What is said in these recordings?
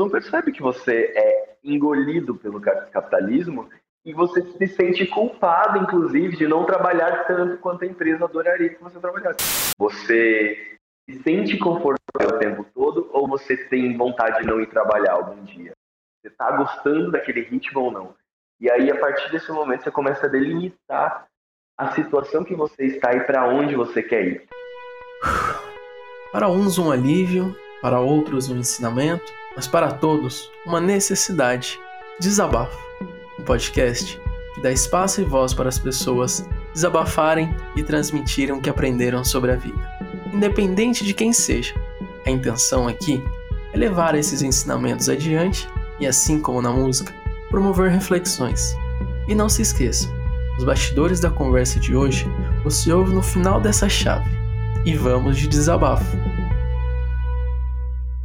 não percebe que você é engolido pelo capitalismo e você se sente culpado, inclusive, de não trabalhar tanto quanto a empresa adoraria que você trabalhasse. Você se sente confortável o tempo todo ou você tem vontade de não ir trabalhar algum dia? Você está gostando daquele ritmo ou não? E aí, a partir desse momento, você começa a delimitar a situação que você está e para onde você quer ir. Para uns, um alívio, para outros, um ensinamento, mas para todos, uma necessidade. Desabafo um podcast que dá espaço e voz para as pessoas desabafarem e transmitirem o que aprenderam sobre a vida, independente de quem seja. A intenção aqui é levar esses ensinamentos adiante e, assim como na música, promover reflexões. E não se esqueça, os bastidores da conversa de hoje você ouve no final dessa chave. E vamos de desabafo.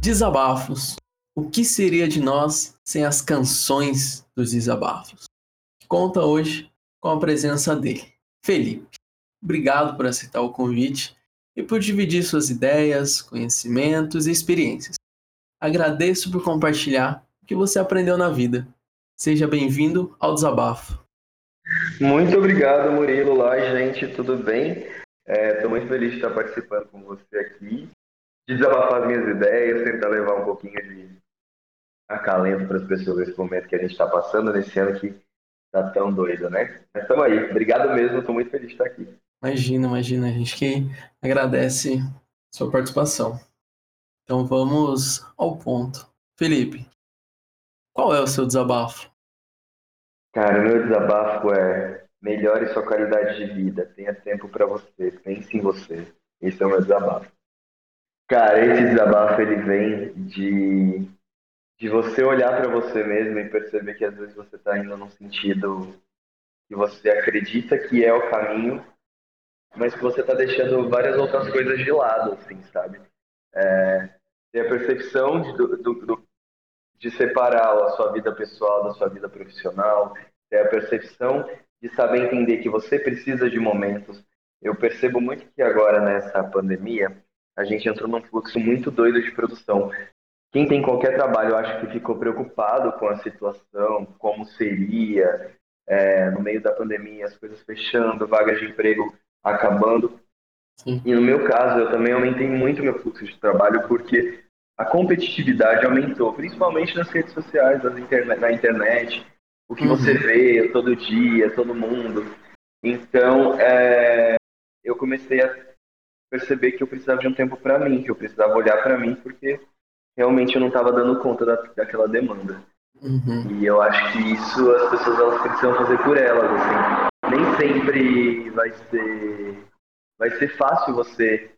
Desabafos. O que seria de nós sem as canções dos desabafos? Conta hoje com a presença dele, Felipe. Obrigado por aceitar o convite e por dividir suas ideias, conhecimentos e experiências. Agradeço por compartilhar o que você aprendeu na vida. Seja bem-vindo ao Desabafo. Muito obrigado, Murilo. Olá, gente, tudo bem? Estou é, muito feliz de estar participando com você aqui, de desabafar as minhas ideias, tentar levar um pouquinho de acalento para as pessoas nesse momento que a gente está passando, nesse ano que está tão doido, né? Mas estamos aí. Obrigado mesmo, estou muito feliz de estar aqui. Imagina, imagina. A gente que agradece sua participação. Então vamos ao ponto. Felipe, qual é o seu desabafo? Cara, o meu desabafo é melhore sua qualidade de vida, tenha tempo para você, pense em você. Esse é o meu desabafo. Cara, esse desabafo ele vem de de você olhar para você mesmo e perceber que às vezes você está indo num sentido que você acredita que é o caminho, mas que você está deixando várias outras coisas de lado, assim, sabe? É, a percepção de, do, do, de separar a sua vida pessoal da sua vida profissional, ter a percepção de saber entender que você precisa de momentos. Eu percebo muito que agora nessa pandemia a gente entrou num fluxo muito doido de produção. Quem tem qualquer trabalho, eu acho que ficou preocupado com a situação, como seria, é, no meio da pandemia, as coisas fechando, vagas de emprego acabando. Sim. E no meu caso, eu também aumentei muito meu fluxo de trabalho porque a competitividade aumentou, principalmente nas redes sociais, nas internet, na internet, o que uhum. você vê todo dia, todo mundo. Então, é, eu comecei a perceber que eu precisava de um tempo para mim, que eu precisava olhar para mim, porque realmente eu não estava dando conta da, daquela demanda. Uhum. E eu acho que isso as pessoas elas precisam fazer por elas, assim. Nem sempre vai ser vai ser fácil você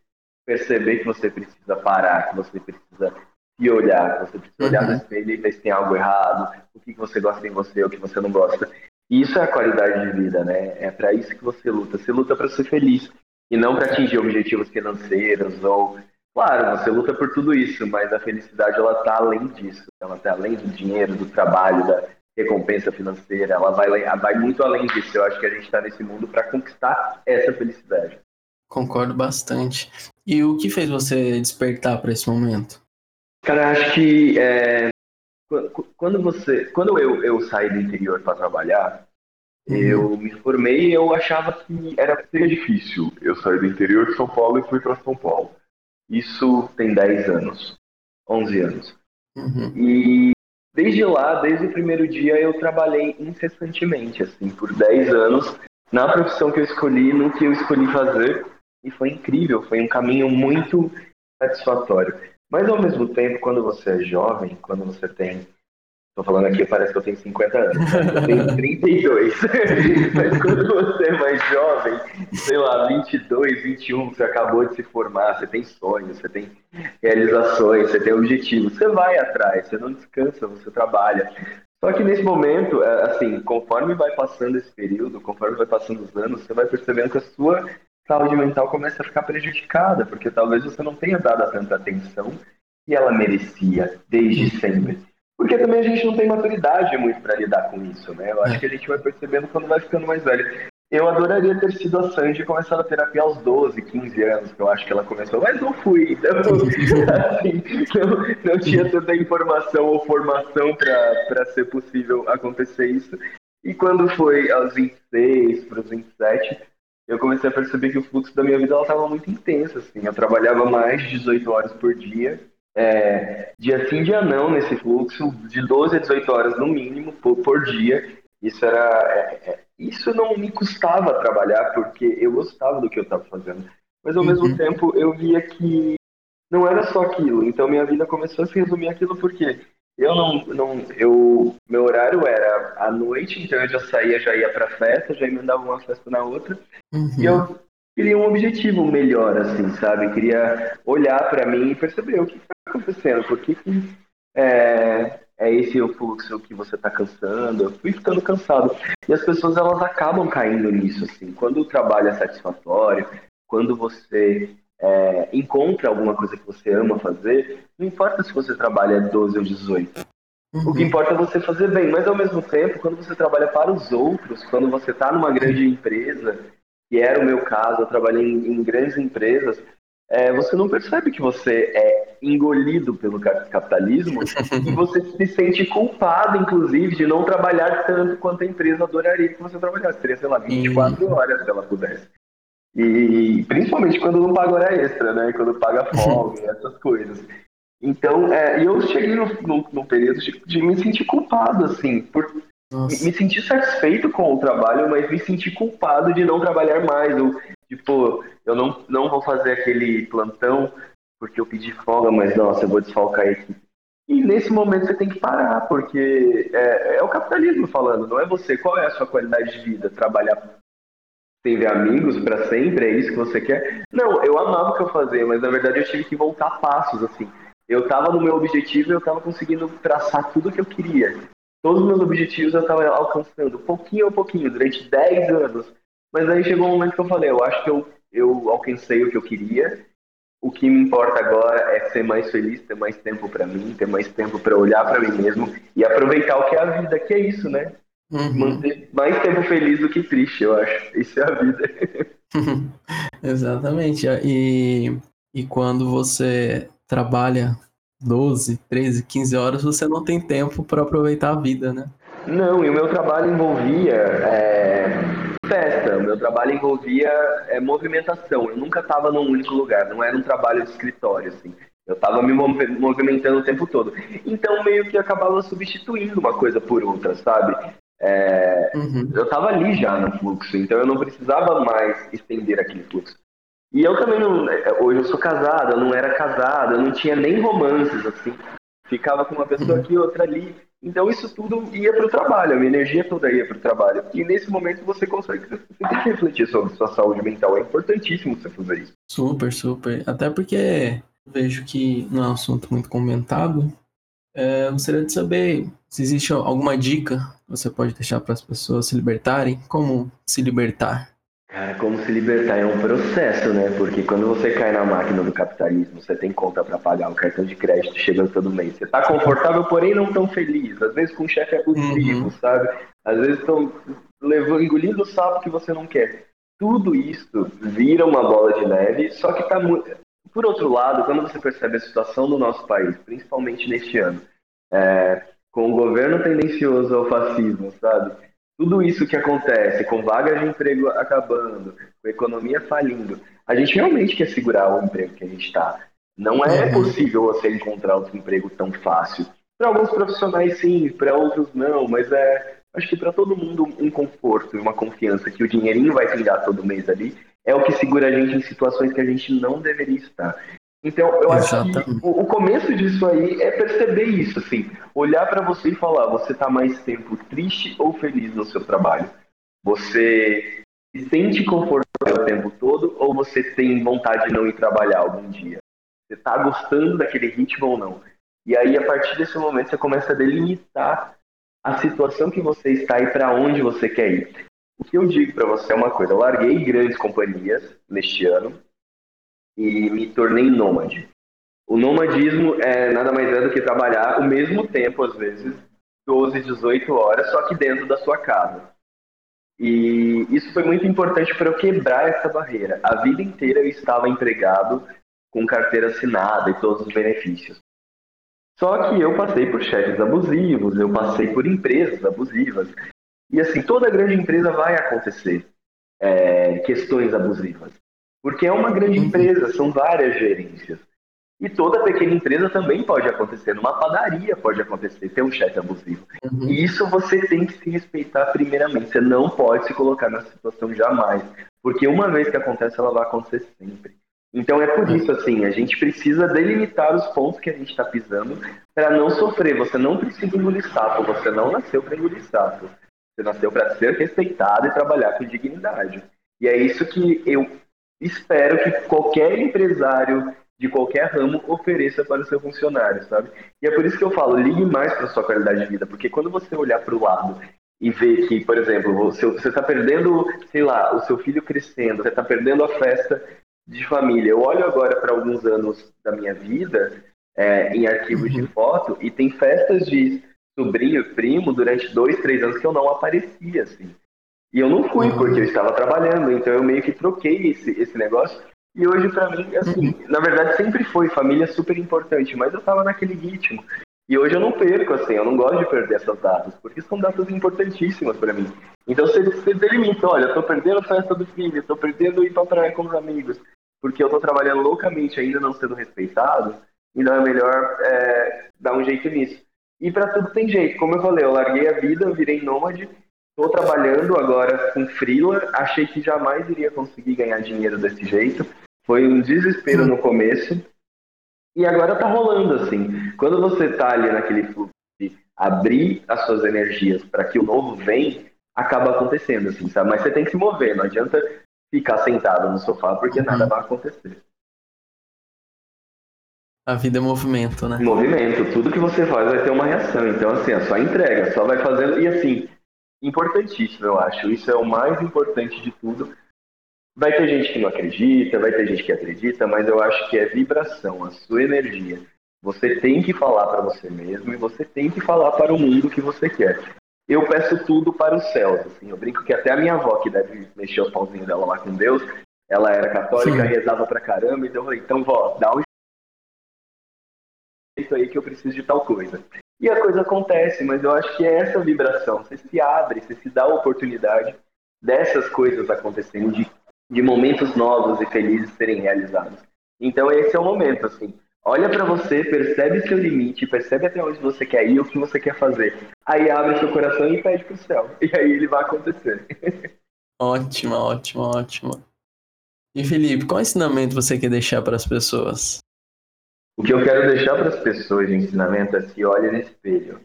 perceber que você precisa parar, que você precisa se olhar, que você precisa uhum. olhar no espelho e ver se tem algo errado, o que você gosta em você, o que você não gosta. E isso é a qualidade de vida, né? É para isso que você luta. Você luta para ser feliz e não para atingir objetivos financeiros ou Claro, você luta por tudo isso, mas a felicidade ela está além disso. Ela está além do dinheiro, do trabalho, da recompensa financeira. Ela vai, vai muito além disso. Eu acho que a gente está nesse mundo para conquistar essa felicidade. Concordo bastante. E o que fez você despertar para esse momento? Cara, acho que é, quando você, quando eu, eu saí do interior para trabalhar. Eu me formei e eu achava que era seria difícil. Eu saí do interior de São Paulo e fui para São Paulo. Isso tem 10 anos, 11 anos. Uhum. E desde lá, desde o primeiro dia, eu trabalhei incessantemente, assim, por 10 anos, na profissão que eu escolhi, no que eu escolhi fazer. E foi incrível, foi um caminho muito satisfatório. Mas ao mesmo tempo, quando você é jovem, quando você tem Tô falando aqui, parece que eu tenho 50 anos. Eu tenho 32. Mas quando você é mais jovem, sei lá, 22, 21, você acabou de se formar, você tem sonhos, você tem realizações, você tem objetivos. Você vai atrás, você não descansa, você trabalha. Só que nesse momento, é, assim, conforme vai passando esse período, conforme vai passando os anos, você vai percebendo que a sua saúde mental começa a ficar prejudicada, porque talvez você não tenha dado tanta atenção que ela merecia desde sempre. Porque também a gente não tem maturidade muito para lidar com isso, né? Eu acho é. que a gente vai percebendo quando vai ficando mais velho. eu adoraria ter sido a Sandy e começado a terapia aos 12, 15 anos, que eu acho que ela começou, mas não fui. Então, assim, não, não tinha tanta informação ou formação para ser possível acontecer isso. E quando foi aos 26 para os 27, eu comecei a perceber que o fluxo da minha vida estava muito intenso. Assim. Eu trabalhava mais de 18 horas por dia, é, dia sim, dia não nesse fluxo, de 12 a 18 horas no mínimo por, por dia. Isso era é, é isso não me custava trabalhar, porque eu gostava do que eu estava fazendo. Mas ao uhum. mesmo tempo eu via que não era só aquilo. Então minha vida começou a se resumir aquilo porque eu não, não eu meu horário era à noite, então eu já saía, já ia para festa, já emendava uma festa na outra. Uhum. E eu queria um objetivo melhor assim, sabe? Queria olhar para mim e perceber o que está acontecendo, por que, que é, é esse o fluxo que você está cansando. Eu fui ficando cansado. E as pessoas elas acabam caindo nisso, assim. Quando o trabalho é satisfatório, quando você é, encontra alguma coisa que você ama fazer, não importa se você trabalha 12 ou 18. Uhum. O que importa é você fazer bem, mas ao mesmo tempo, quando você trabalha para os outros, quando você está numa grande empresa, que era o meu caso, eu trabalhei em, em grandes empresas, é, você não percebe que você é engolido pelo capitalismo e você se sente culpado, inclusive, de não trabalhar tanto quanto a empresa adoraria que você trabalhasse. Teria, sei lá, 24 uhum. horas se ela pudesse. E principalmente quando não paga hora extra, né? Quando paga folga, essas coisas. Então, é, eu cheguei no, no, no período de, de, me sentir culpado, assim, por Nossa. me sentir satisfeito com o trabalho, mas me sentir culpado de não trabalhar mais, ou Tipo, eu não, não vou fazer aquele plantão porque eu pedi folga, mas nossa, eu vou desfalcar a equipe. E nesse momento você tem que parar, porque é, é, o capitalismo falando, não é você. Qual é a sua qualidade de vida? Trabalhar ver amigos para sempre? É isso que você quer? Não, eu amava o que eu fazia, mas na verdade eu tive que voltar passos, assim. Eu estava no meu objetivo e eu estava conseguindo traçar tudo que eu queria. Todos os meus objetivos eu estava alcançando, pouquinho a pouquinho, durante 10 anos. Mas aí chegou um momento que eu falei, eu acho que eu, eu alcancei o que eu queria. O que me importa agora é ser mais feliz, ter mais tempo para mim, ter mais tempo para olhar para mim mesmo e aproveitar o que é a vida, que é isso, né? Uhum. Manter mais tempo feliz do que triste, eu acho. Isso é a vida. Exatamente. E, e quando você trabalha 12, 13, 15 horas, você não tem tempo para aproveitar a vida, né? Não, e o meu trabalho envolvia é, festa, o meu trabalho envolvia é, movimentação. Eu nunca estava num único lugar, não era um trabalho de escritório, assim. Eu estava me movimentando o tempo todo. Então, meio que acabava substituindo uma coisa por outra, sabe? É, uhum. Eu estava ali já no fluxo, então eu não precisava mais estender aquele fluxo. E eu também não. Hoje eu sou casado, eu não era casado, eu não tinha nem romances, assim. Ficava com uma pessoa uhum. aqui, outra ali. Então isso tudo ia para o trabalho, a minha energia toda ia para o trabalho. E nesse momento você consegue você tem que refletir sobre sua saúde mental. É importantíssimo você fazer isso. Super, super. Até porque vejo que não é um assunto muito comentado. É, gostaria de saber se existe alguma dica que você pode deixar para as pessoas se libertarem. Como se libertar? Cara, como se libertar é um processo, né? Porque quando você cai na máquina do capitalismo, você tem conta para pagar, o cartão de crédito chegando todo mês. Você tá confortável, porém não tão feliz. Às vezes com o chefe abusivo, uhum. sabe? Às vezes estão levando, engolindo o sapo que você não quer. Tudo isso vira uma bola de neve, só que tá muito. Por outro lado, quando você percebe a situação do nosso país, principalmente neste ano, é, com o governo tendencioso ao fascismo, sabe? Tudo isso que acontece, com vagas de emprego acabando, com a economia falindo, a gente realmente quer segurar o emprego que a gente está. Não é uhum. possível você encontrar outro emprego tão fácil. Para alguns profissionais, sim, para outros, não, mas é. Acho que para todo mundo um conforto e uma confiança que o dinheirinho vai pingar todo mês ali é o que segura a gente em situações que a gente não deveria estar. Então, eu Exatamente. acho que o, começo disso aí é perceber isso, assim, olhar para você e falar, você está mais tempo triste ou feliz no seu trabalho? Você se sente confortável o tempo todo ou você tem vontade de não ir trabalhar algum dia? Você está gostando daquele ritmo ou não? E aí, a partir desse momento, você começa a delimitar a situação que você está e para onde você quer ir. O que eu digo para você é uma coisa, eu larguei grandes companhias neste ano, e me tornei nômade. O nomadismo é nada mais é do que trabalhar o mesmo tempo, às vezes, 12, 18 horas, só que dentro da sua casa. E isso foi muito importante para eu quebrar essa barreira. A vida inteira eu estava empregado com carteira assinada e todos os benefícios. Só que eu passei por chefes abusivos, eu passei por empresas abusivas. E assim, toda grande empresa vai acontecer é, questões abusivas. Porque é uma grande empresa, são várias gerências. E toda pequena empresa também pode acontecer. Numa padaria pode acontecer, ter um chefe abusivo. Uhum. E isso você tem que se respeitar primeiramente. Você não pode se colocar nessa situação jamais. Porque uma vez que acontece, ela vai acontecer sempre. Então é por isso, assim, a gente precisa delimitar os pontos que a gente está pisando para não sofrer. Você não precisa engolir sapo, você não nasceu para engolir sapo. Você nasceu para ser respeitado e trabalhar com dignidade. E é isso que eu espero que qualquer empresário de qualquer ramo ofereça para o seu funcionário, sabe? E é por isso que eu falo, ligue mais para a sua qualidade de vida, porque quando você olhar para o lado e ver que, por exemplo, você está perdendo, sei lá, o seu filho crescendo, você está perdendo a festa de família. Eu olho agora para alguns anos da minha vida é, em arquivos de uhum. foto e tem festas de sobrinho e primo durante dois, três anos que eu não aparecia, assim. E eu não fui uhum. porque eu estava trabalhando, então eu meio que troquei esse, esse negócio e hoje, para mim, assim, uhum. na verdade sempre foi família super importante, mas eu tava naquele ritmo. E hoje eu não perco, assim, eu não gosto de perder essas datas, porque são datas importantíssimas para mim. Então você, você delimita, olha, eu tô perdendo a festa do filho, tô perdendo ir pra praia com os amigos, porque eu tô trabalhando loucamente ainda não sendo respeitado, então é melhor é, dar um jeito nisso. E para tudo tem jeito, como eu falei, eu larguei a vida, eu virei nômade, Estou trabalhando agora com freela, achei que jamais iria conseguir ganhar dinheiro desse jeito. Foi um desespero no começo. E agora tá rolando assim. Quando você tá ali naquele fluxo de abrir as suas energias para que o novo vem, acaba acontecendo assim, sabe? Mas você tem que se mover, não adianta ficar sentado no sofá porque nada vai acontecer. A vida é movimento, né? Movimento. Tudo que você faz vai ter uma reação. Então, assim, é só entrega, só vai fazendo. E assim, importantíssimo, eu acho. Isso é o mais importante de tudo. Vai ter gente que não acredita, vai ter gente que acredita, mas eu acho que é vibração, a sua energia. Você tem que falar para você mesmo e você tem que falar para o mundo que você quer. Eu peço tudo para os céus. Assim, eu brinco que até a minha avó, que deve mexer os pauzinhos dela lá com Deus, ela era católica, Sim. rezava pra caramba, então eu falei, então vó, dá um jeito aí que eu preciso de tal coisa. E a coisa acontece, mas eu acho que é essa vibração. Você se abre, você se dá a oportunidade dessas coisas acontecerem, de, de momentos novos e felizes serem realizados. Então esse é o momento, assim. Olha para você, percebe seu limite, percebe até onde você quer ir, o que você quer fazer. Aí abre seu coração e pede pro céu. E aí ele vai acontecer. ótimo, ótimo, ótimo. E Felipe, qual ensinamento você quer deixar para as pessoas? O que eu quero deixar para as pessoas de ensinamento é que olhe no espelho.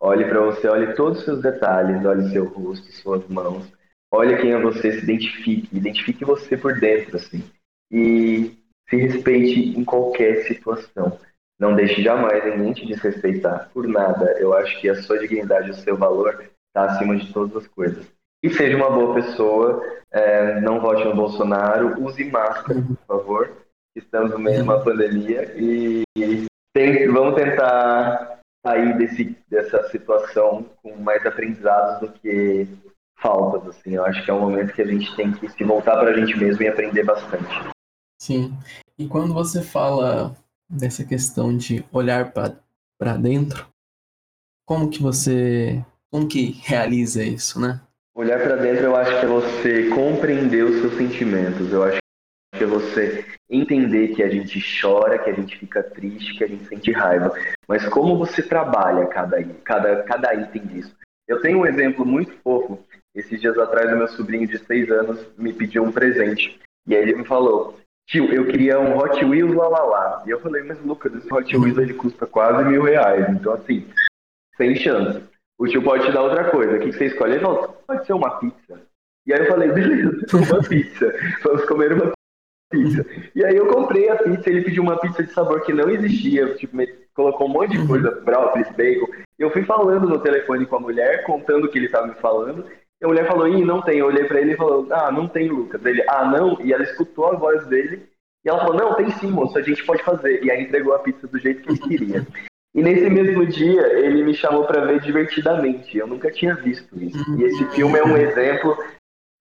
Olhe para você, olhe todos os seus detalhes, olhe seu rosto, suas mãos. Olhe quem é você, se identifique, identifique você por dentro, assim. E se respeite em qualquer situação. Não deixe jamais ninguém te desrespeitar por nada. Eu acho que a sua dignidade, o seu valor está acima de todas as coisas. E seja uma boa pessoa, é, não vote no Bolsonaro, use máscara, por favor estamos no meio de uma pandemia e tem, vamos tentar sair desse, dessa situação com mais aprendizados do que faltas. Assim. Eu acho que é um momento que a gente tem que se voltar para a gente mesmo e aprender bastante. Sim. E quando você fala dessa questão de olhar para dentro, como que você como que realiza isso, né? Olhar para dentro, eu acho que é você compreender os seus sentimentos. Eu acho é você entender que a gente chora, que a gente fica triste, que a gente sente raiva. Mas como você trabalha cada, cada, cada item disso? Eu tenho um exemplo muito fofo. Esses dias atrás, o meu sobrinho de seis anos me pediu um presente. E aí ele me falou, tio, eu queria um Hot Wheels lá, lá, lá. E eu falei, mas Lucas, esse Hot Wheels ele custa quase mil reais. Então, assim, sem chance. O tio pode te dar outra coisa. O que você escolhe? Ele falou, pode ser uma pizza. E aí eu falei, beleza, uma pizza. Vamos comer uma pizza. E aí eu comprei a pizza, ele pediu uma pizza de sabor que não existia, tipo, colocou um monte de uhum. coisa, brócolis, bacon. Eu fui falando no telefone com a mulher, contando o que ele estava me falando. E a mulher falou, ih, não tem. Eu olhei para ele e falou, ah, não tem, Lucas. Ele, ah, não. E ela escutou a voz dele. E ela falou, não, tem sim, moço, a gente pode fazer. E aí entregou a pizza do jeito que ele queria. E nesse mesmo dia, ele me chamou para ver divertidamente. Eu nunca tinha visto isso. E esse filme é um exemplo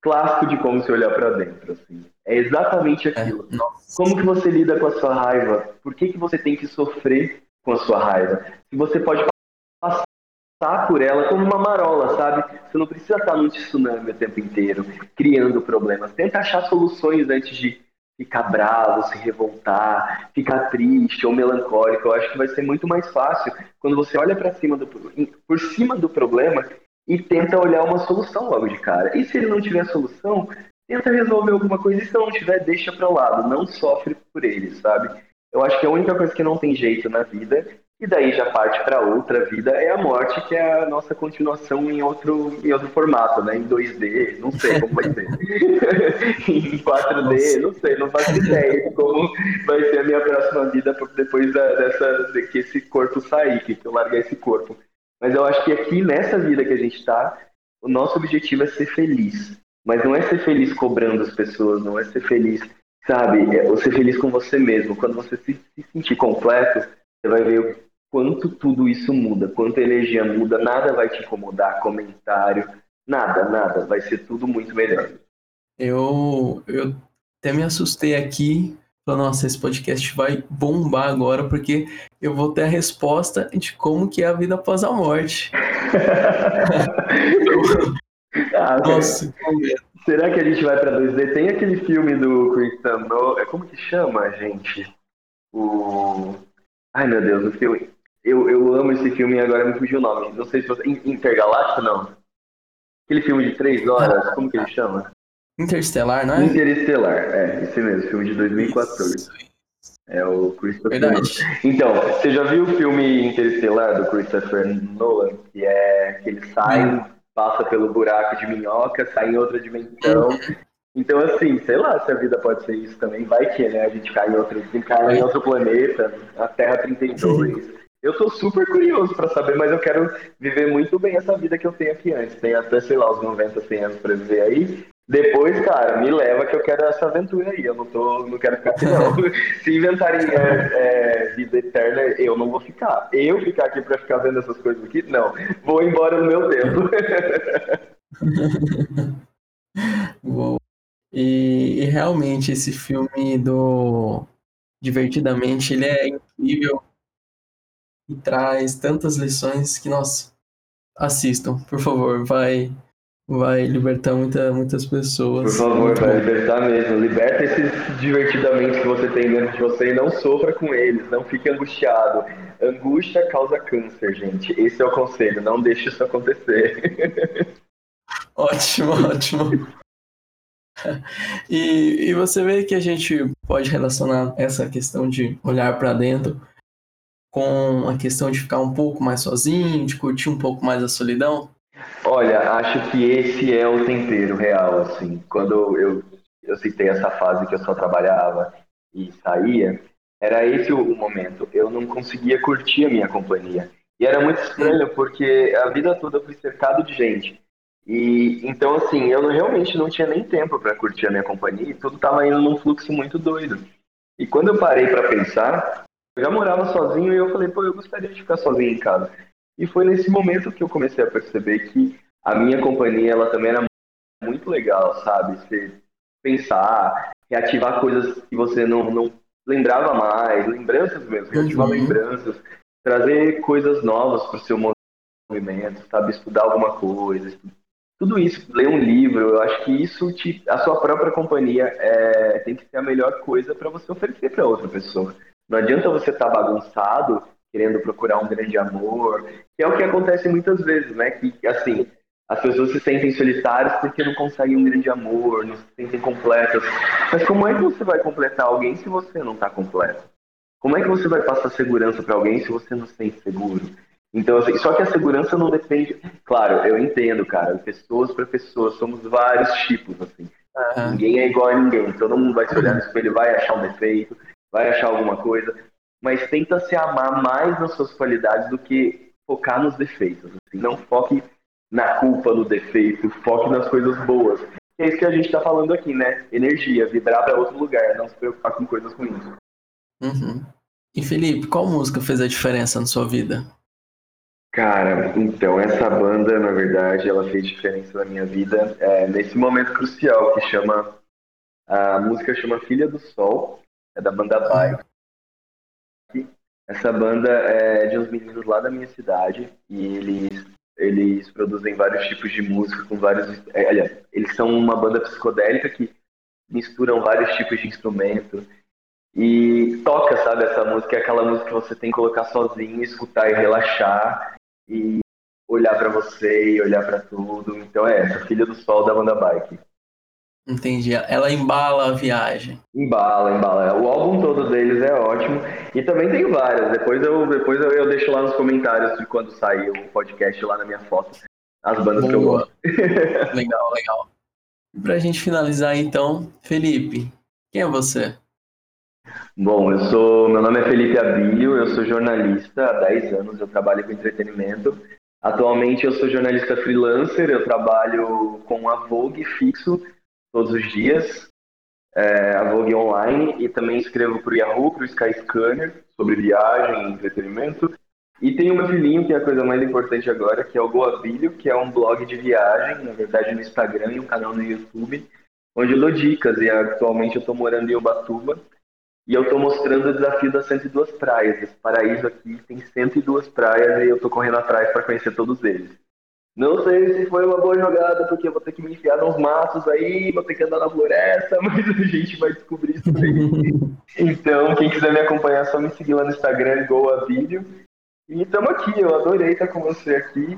clássico de como se olhar para dentro. Assim. É exatamente é, aquilo. É, como que você lida com a sua raiva? Por que, que você tem que sofrer com a sua raiva? Se você pode passar por ela como uma marola, sabe? Você não precisa estar no tsunami o tempo inteiro, criando problemas. Tenta achar soluções antes de ficar bravo, se revoltar, ficar triste ou melancólico. Eu acho que vai ser muito mais fácil quando você olha para cima do por cima do problema e tenta olhar uma solução logo de cara. E se ele não tiver solução, tenta resolver alguma coisa. E se não tiver, deixa para lado. Não sofre por ele, sabe? Eu acho que a única coisa que não tem jeito na vida e daí já parte para outra vida é a morte, que é a nossa continuação em outro, em outro formato, né? Em 2D, não sei como vai ser. em 4D, não sei, não faço ideia de como vai ser a minha próxima vida depois da, dessa, de que esse corpo sair, que eu largar esse corpo. Mas eu acho que aqui nessa vida que a gente está, o nosso objetivo é ser feliz. Mas não é ser feliz cobrando as pessoas, não é ser feliz, sabe? É ser feliz com você mesmo. Quando você se, se sentir completo, você vai ver quanto tudo isso muda, quanto a energia muda, nada vai te incomodar, comentário, nada, nada, vai ser tudo muito melhor. Eu, eu até me assustei aqui, nossa, esse podcast vai bombar agora, porque eu vou ter a resposta de como que é a vida após a morte. ah, nossa, Será que a gente vai para 2D? Tem aquele filme do Christian Nolan, como que chama, gente? O... Ai, meu Deus, o filme... Eu, eu amo esse filme e agora me fugiu o nome. Não sei se você. Intergaláctico, não. Aquele filme de três horas, como que ele chama? Interestelar, não é? Interestelar, é, esse mesmo, filme de 2014. Isso. É o Christopher Verdade. Nolan. Então, você já viu o filme Interestelar do Christopher Nolan? Que é que ele sai. Passa pelo buraco de minhoca, sai em outra dimensão. Então, assim, sei lá se a vida pode ser isso também. Vai que, né? A gente cai em outro, cai em outro planeta, a Terra 32. Eu tô super curioso para saber, mas eu quero viver muito bem essa vida que eu tenho aqui antes. Tem até, sei lá, os 90, 100 anos pra viver aí. Depois, cara, me leva que eu quero essa aventura aí. Eu não, tô, não quero ficar aqui, não. Se inventarem é, é, vida eterna, eu não vou ficar. Eu ficar aqui pra ficar vendo essas coisas aqui? Não. Vou embora no meu tempo. Bom. E, e realmente esse filme do Divertidamente, ele é incrível e traz tantas lições que, nossa, assistam, por favor, vai vai libertar muita, muitas pessoas. Por favor, vai libertar mesmo. Liberta esses divertidamente que você tem dentro de você e não sofra com eles, não fique angustiado. Angústia causa câncer, gente. Esse é o conselho, não deixe isso acontecer. Ótimo, ótimo. E, e você vê que a gente pode relacionar essa questão de olhar para dentro com a questão de ficar um pouco mais sozinho, de curtir um pouco mais a solidão? Olha, acho que esse é o tempero real, assim. Quando eu, eu citei essa fase que eu só trabalhava e saía, era esse o momento. Eu não conseguia curtir a minha companhia. E era muito estranho, porque a vida toda eu fui cercado de gente. E então, assim, eu realmente não tinha nem tempo para curtir a minha companhia e tudo estava indo num fluxo muito doido. E quando eu parei para pensar, eu já morava sozinho e eu falei, pô, eu gostaria de ficar sozinho em casa. E foi nesse momento que eu comecei a perceber que a minha companhia, ela também era muito legal, sabe? Você pensar, reativar coisas que você não, não lembrava mais, lembranças mesmo, reativar uhum. lembranças, trazer coisas novas para o seu movimento, sabe? Estudar alguma coisa, tudo isso, ler um livro, eu acho que isso te, a sua própria companhia é, tem que ser a melhor coisa para você oferecer para outra pessoa. Não adianta você estar tá bagunçado, querendo procurar um grande amor, que é o que acontece muitas vezes, né? Que, assim, as pessoas se sentem solitárias porque não conseguem um grande amor, não se sentem completas. Mas como é que você vai completar alguém se você não está completo? Como é que você vai passar segurança para alguém se você não se sente seguro? Então, assim, só que a segurança não depende. Claro, eu entendo, cara. Pessoas para pessoas, somos vários tipos, assim. Uhum. Ninguém é igual a ninguém. Todo mundo vai se olhar no espelho, vai achar um defeito, vai achar alguma coisa, mas tenta se amar mais nas suas qualidades do que focar nos defeitos. Assim. Não foque na culpa do defeito, foque nas coisas boas. É isso que a gente está falando aqui, né? Energia, vibrar para outro lugar, não se preocupar com coisas ruins. Uhum. E Felipe, qual música fez a diferença na sua vida? Cara, então essa banda, na verdade, ela fez diferença na minha vida é, nesse momento crucial que chama a música chama Filha do Sol, é da banda Bike. Essa banda é de uns meninos lá da minha cidade e eles eles produzem vários tipos de música com vários, é, eles são uma banda psicodélica que misturam vários tipos de instrumento e toca, sabe, essa música é aquela música que você tem que colocar sozinho, escutar e relaxar e olhar para você e olhar para tudo. Então é essa, Filha do Sol da banda Bike. Entendi. Ela embala a viagem. Embala, embala. O álbum todo deles é ótimo. E também tem várias. Depois eu, depois eu, eu deixo lá nos comentários de quando sair o podcast lá na minha foto. As bandas Boa. que eu gosto. legal, legal. E pra gente finalizar então, Felipe, quem é você? Bom, eu sou. Meu nome é Felipe Abílio, eu sou jornalista há 10 anos, eu trabalho com entretenimento. Atualmente eu sou jornalista freelancer, eu trabalho com a Vogue fixo todos os dias, é, a Vogue Online, e também escrevo para o Yahoo, para o Skyscanner, sobre viagem entretenimento. E tem o meu filhinho, que é a coisa mais importante agora, que é o Goabilho, que é um blog de viagem, na verdade no Instagram e um canal no YouTube, onde eu dou dicas. E atualmente eu estou morando em Ubatuba, e eu estou mostrando o desafio das 102 praias. Esse paraíso aqui tem 102 praias e eu estou correndo atrás para conhecer todos eles. Não sei se foi uma boa jogada, porque eu vou ter que me enfiar nos matos aí, vou ter que andar na floresta, mas a gente vai descobrir isso aí. então, quem quiser me acompanhar, é só me seguir lá no Instagram, GoAVídeo. E estamos aqui, eu adorei estar com você aqui.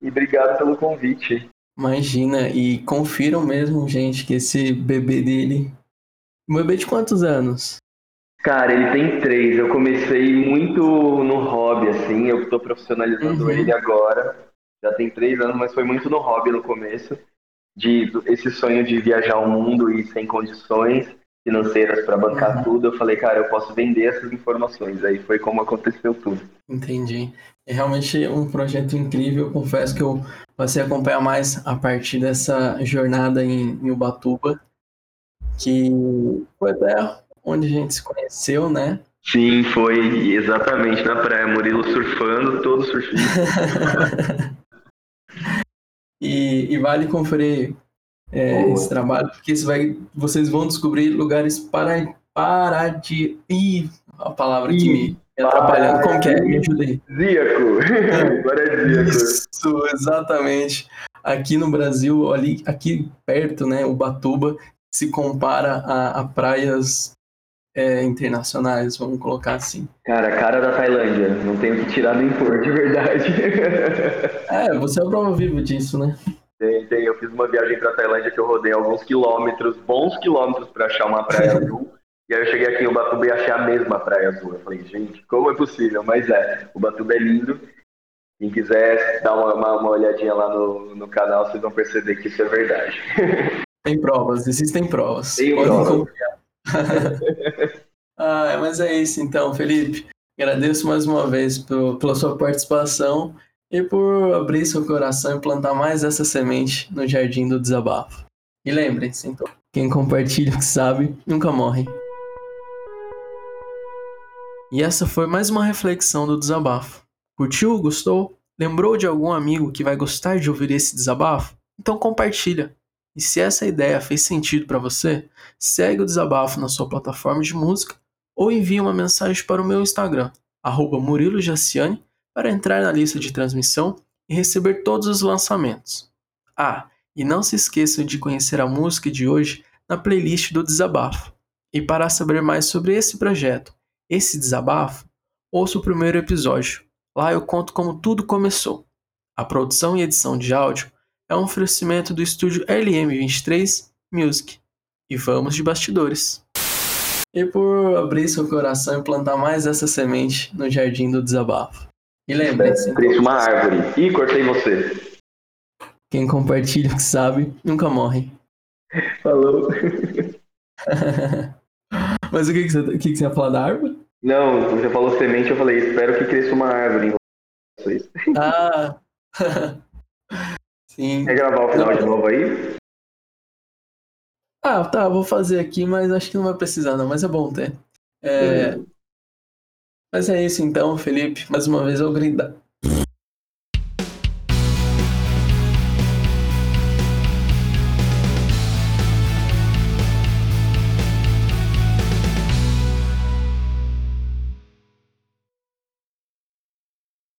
E obrigado pelo convite. Imagina, e confiram mesmo, gente, que esse bebê dele. Um bebê de quantos anos? Cara, ele tem três. Eu comecei muito no hobby, assim. Eu estou profissionalizando uhum. ele agora já tem três anos, mas foi muito no hobby no começo, de esse sonho de viajar o mundo e sem condições financeiras para bancar uhum. tudo, eu falei, cara, eu posso vender essas informações. Aí foi como aconteceu tudo. Entendi. É realmente um projeto incrível. Confesso que eu passei a acompanhar mais a partir dessa jornada em, em Ubatuba, que foi até onde a gente se conheceu, né? Sim, foi exatamente na praia. Murilo surfando, todo surfista. E, e vale conferir é, esse trabalho, porque vai, vocês vão descobrir lugares para, para de. Ih, a palavra que me atrapalhando. Como que é? Me ajudei. Zíaco. Paradisíaco. Isso, exatamente. Aqui no Brasil, ali, aqui perto, né, Ubatuba, se compara a, a praias é, internacionais, vamos colocar assim. Cara, cara da Tailândia, não tenho que tirar nem pôr, de verdade. é, você é o prova vivo disso, né? Tem, tem. Eu fiz uma viagem pra Tailândia que eu rodei alguns quilômetros, bons quilômetros, para achar uma praia azul. E aí eu cheguei aqui em Ubatuba e achei a mesma praia azul. Eu falei, gente, como é possível? Mas é, Ubatuba é lindo. Quem quiser dar uma, uma, uma olhadinha lá no, no canal, vocês vão perceber que isso é verdade. Tem provas, existem provas. Tem provas. ah, mas é isso então, Felipe. Agradeço mais uma vez pela sua participação e por abrir seu coração e plantar mais essa semente no jardim do desabafo. E lembrem-se, então, quem compartilha o que sabe nunca morre. E essa foi mais uma reflexão do desabafo. Curtiu? Gostou? Lembrou de algum amigo que vai gostar de ouvir esse desabafo? Então compartilha. E se essa ideia fez sentido para você, segue o desabafo na sua plataforma de música ou envie uma mensagem para o meu Instagram, Murilo Jaciani, para entrar na lista de transmissão e receber todos os lançamentos. Ah, e não se esqueçam de conhecer a música de hoje na playlist do Desabafo. E para saber mais sobre esse projeto, esse desabafo, ouça o primeiro episódio. Lá eu conto como tudo começou. A produção e edição de áudio é um oferecimento do estúdio LM23 Music. E vamos de bastidores. E por abrir seu coração e plantar mais essa semente no jardim do desabafo. E lembre-se. Cresce uma árvore. Ih, cortei você. Quem compartilha o que sabe nunca morre. Falou. Mas o que, que, você, o que, que você ia falar da árvore? Não, você falou semente, eu falei, espero que cresça uma árvore. Ah! Sim. Quer gravar o final de novo aí? Ah, tá, vou fazer aqui, mas acho que não vai precisar não, mas é bom ter. É, Mas é isso então, Felipe. Mais uma vez,